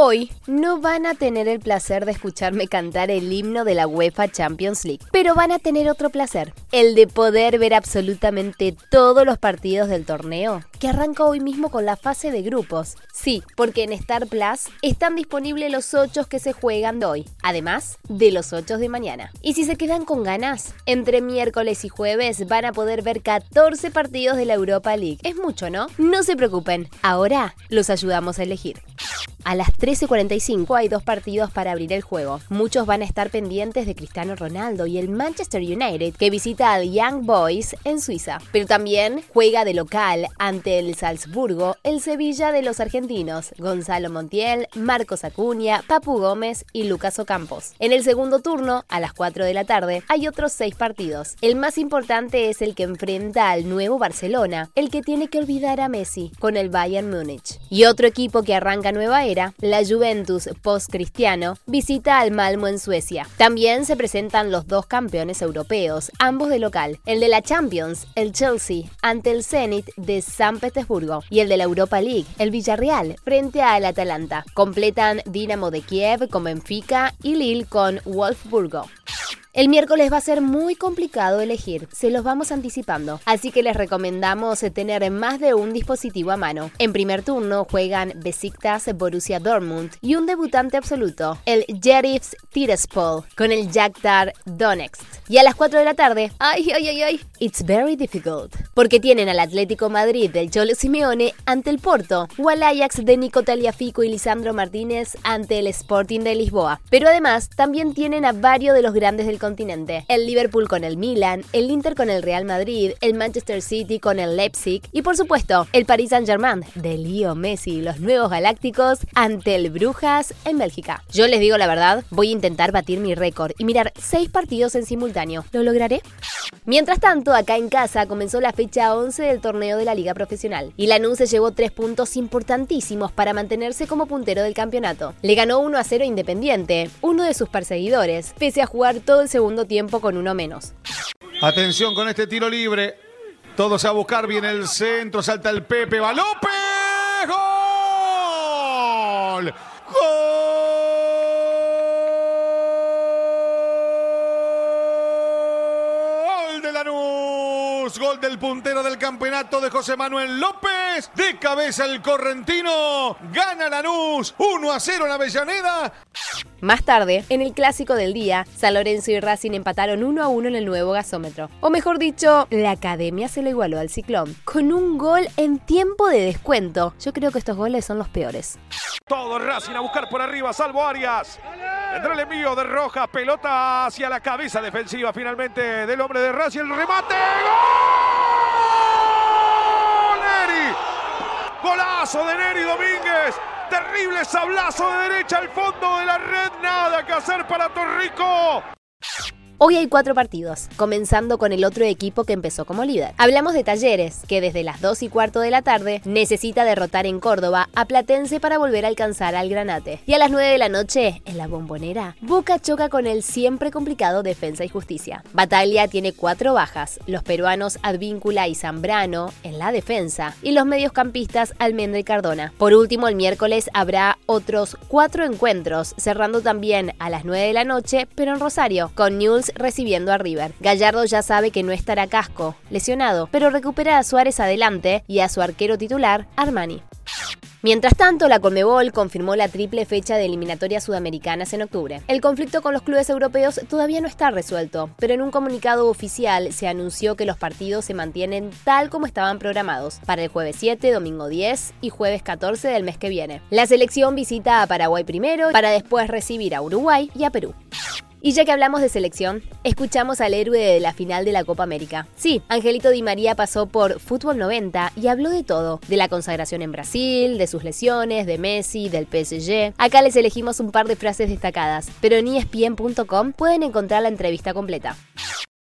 Hoy no van a tener el placer de escucharme cantar el himno de la UEFA Champions League, pero van a tener otro placer, el de poder ver absolutamente todos los partidos del torneo, que arranca hoy mismo con la fase de grupos. Sí, porque en Star Plus están disponibles los 8 que se juegan de hoy, además de los 8 de mañana. Y si se quedan con ganas, entre miércoles y jueves van a poder ver 14 partidos de la Europa League. Es mucho, ¿no? No se preocupen, ahora los ayudamos a elegir. A las 13.45 hay dos partidos para abrir el juego. Muchos van a estar pendientes de Cristiano Ronaldo y el Manchester United que visita al Young Boys en Suiza. Pero también juega de local ante el Salzburgo el Sevilla de los argentinos, Gonzalo Montiel, Marcos Acuña, Papu Gómez y Lucas Ocampos. En el segundo turno, a las 4 de la tarde, hay otros seis partidos. El más importante es el que enfrenta al nuevo Barcelona, el que tiene que olvidar a Messi con el Bayern Múnich. Y otro equipo que arranca nueva era la Juventus post-cristiano visita al Malmo en Suecia. También se presentan los dos campeones europeos, ambos de local. El de la Champions, el Chelsea, ante el Zenit de San Petersburgo. Y el de la Europa League, el Villarreal, frente al Atalanta. Completan Dinamo de Kiev con Benfica y Lille con Wolfsburgo. El miércoles va a ser muy complicado elegir, se los vamos anticipando, así que les recomendamos tener más de un dispositivo a mano. En primer turno juegan Besiktas Borussia Dortmund y un debutante absoluto, el Jerifs Tiraspol, con el Jaktar Donetsk. Y a las 4 de la tarde, ay, ay, ay, ay, it's very difficult, porque tienen al Atlético Madrid del Cholo Simeone ante el Porto, o al Ajax de Nico Taliafico y Lisandro Martínez ante el Sporting de Lisboa. Pero además, también tienen a varios de los grandes del continente. El Liverpool con el Milan, el Inter con el Real Madrid, el Manchester City con el Leipzig y por supuesto el Paris Saint-Germain de Leo Messi y los nuevos galácticos ante el Brujas en Bélgica. Yo les digo la verdad, voy a intentar batir mi récord y mirar seis partidos en simultáneo. ¿Lo lograré? Mientras tanto, acá en casa comenzó la fecha 11 del torneo de la Liga Profesional y Lanús se llevó tres puntos importantísimos para mantenerse como puntero del campeonato. Le ganó 1 a 0 Independiente, uno de sus perseguidores, pese a jugar todo el segundo tiempo con uno menos. Atención con este tiro libre. Todos a buscar, viene el centro, salta el Pepe, va López. ¡Gol! ¡Gol de Lanús! Gol del puntero del campeonato de José Manuel López. De cabeza el correntino. Gana Lanús 1 a 0 en Avellaneda. Más tarde, en el clásico del día, San Lorenzo y Racing empataron 1 a 1 en el nuevo gasómetro. O mejor dicho, la academia se lo igualó al ciclón, con un gol en tiempo de descuento. Yo creo que estos goles son los peores. Todo Racing a buscar por arriba, salvo Arias. Entra el envío de Rojas, pelota hacia la cabeza defensiva finalmente del hombre de Racing. El remate. ¡Gol! Neri. Golazo de Neri Domínguez. Terrible sablazo de derecha al fondo de la red. Nada que hacer para Torrico. Hoy hay cuatro partidos, comenzando con el otro equipo que empezó como líder. Hablamos de Talleres, que desde las 2 y cuarto de la tarde necesita derrotar en Córdoba a Platense para volver a alcanzar al Granate. Y a las 9 de la noche, en la bombonera, Boca choca con el siempre complicado Defensa y Justicia. Batalla tiene cuatro bajas, los peruanos Advíncula y Zambrano en la defensa, y los mediocampistas Almendra y Cardona. Por último, el miércoles habrá otros cuatro encuentros, cerrando también a las 9 de la noche, pero en Rosario, con Recibiendo a River. Gallardo ya sabe que no estará casco, lesionado, pero recupera a Suárez adelante y a su arquero titular, Armani. Mientras tanto, la Conmebol confirmó la triple fecha de eliminatorias sudamericanas en octubre. El conflicto con los clubes europeos todavía no está resuelto, pero en un comunicado oficial se anunció que los partidos se mantienen tal como estaban programados, para el jueves 7, domingo 10 y jueves 14 del mes que viene. La selección visita a Paraguay primero, para después recibir a Uruguay y a Perú. Y ya que hablamos de selección, escuchamos al héroe de la final de la Copa América. Sí, Angelito Di María pasó por Fútbol 90 y habló de todo, de la consagración en Brasil, de sus lesiones, de Messi, del PSG. Acá les elegimos un par de frases destacadas, pero en espn.com pueden encontrar la entrevista completa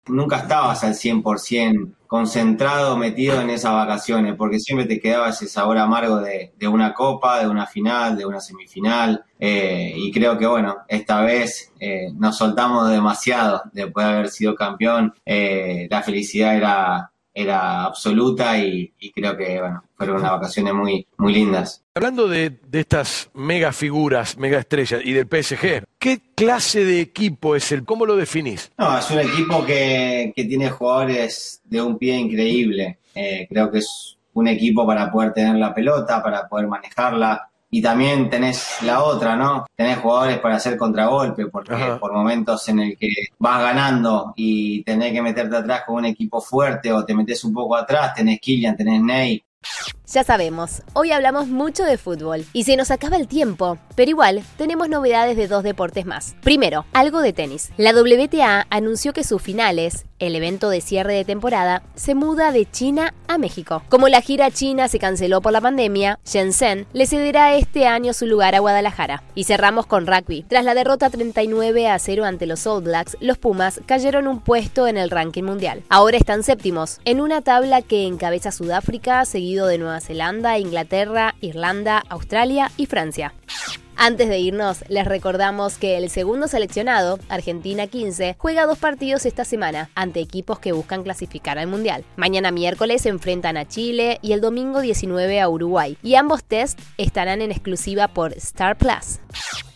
nunca estabas al 100% concentrado, metido en esas vacaciones, porque siempre te quedaba ese sabor amargo de, una copa, de una final, de una semifinal. Eh, y creo que, bueno, esta vez eh, nos soltamos demasiado después de haber sido campeón. Eh, la felicidad era, era absoluta y, creo que, bueno, fueron unas vacaciones muy, muy lindas. Hablando de, estas mega figuras, mega estrellas y del PSG, ¿qué clase de equipo es el? ¿Cómo lo definís? No, es un equipo que, tiene jugadores de un pie increíble. Eh, creo que es un equipo para poder tener la pelota, para poder manejarla, y también tenés la otra, ¿no? Tenés jugadores para hacer contragolpe, porque por momentos en el que vas ganando y tenés que meterte atrás con un equipo fuerte o te metes un poco atrás, tenés Killian, tenés Ney, ya sabemos, hoy hablamos mucho de fútbol y se nos acaba el tiempo, pero igual tenemos novedades de dos deportes más. Primero, algo de tenis. La WTA anunció que sus finales, el evento de cierre de temporada, se muda de China a México. Como la gira china se canceló por la pandemia, Shenzhen le cederá este año su lugar a Guadalajara. Y cerramos con rugby. Tras la derrota 39 a 0 ante los All Blacks, los Pumas cayeron un puesto en el ranking mundial. Ahora están séptimos, en una tabla que encabeza Sudáfrica, seguido de Nueva Zelanda, Inglaterra, Irlanda, Australia y Francia. Antes de irnos, les recordamos que el segundo seleccionado, Argentina 15, juega dos partidos esta semana ante equipos que buscan clasificar al Mundial. Mañana miércoles se enfrentan a Chile y el domingo 19 a Uruguay. Y ambos tests estarán en exclusiva por Star Plus.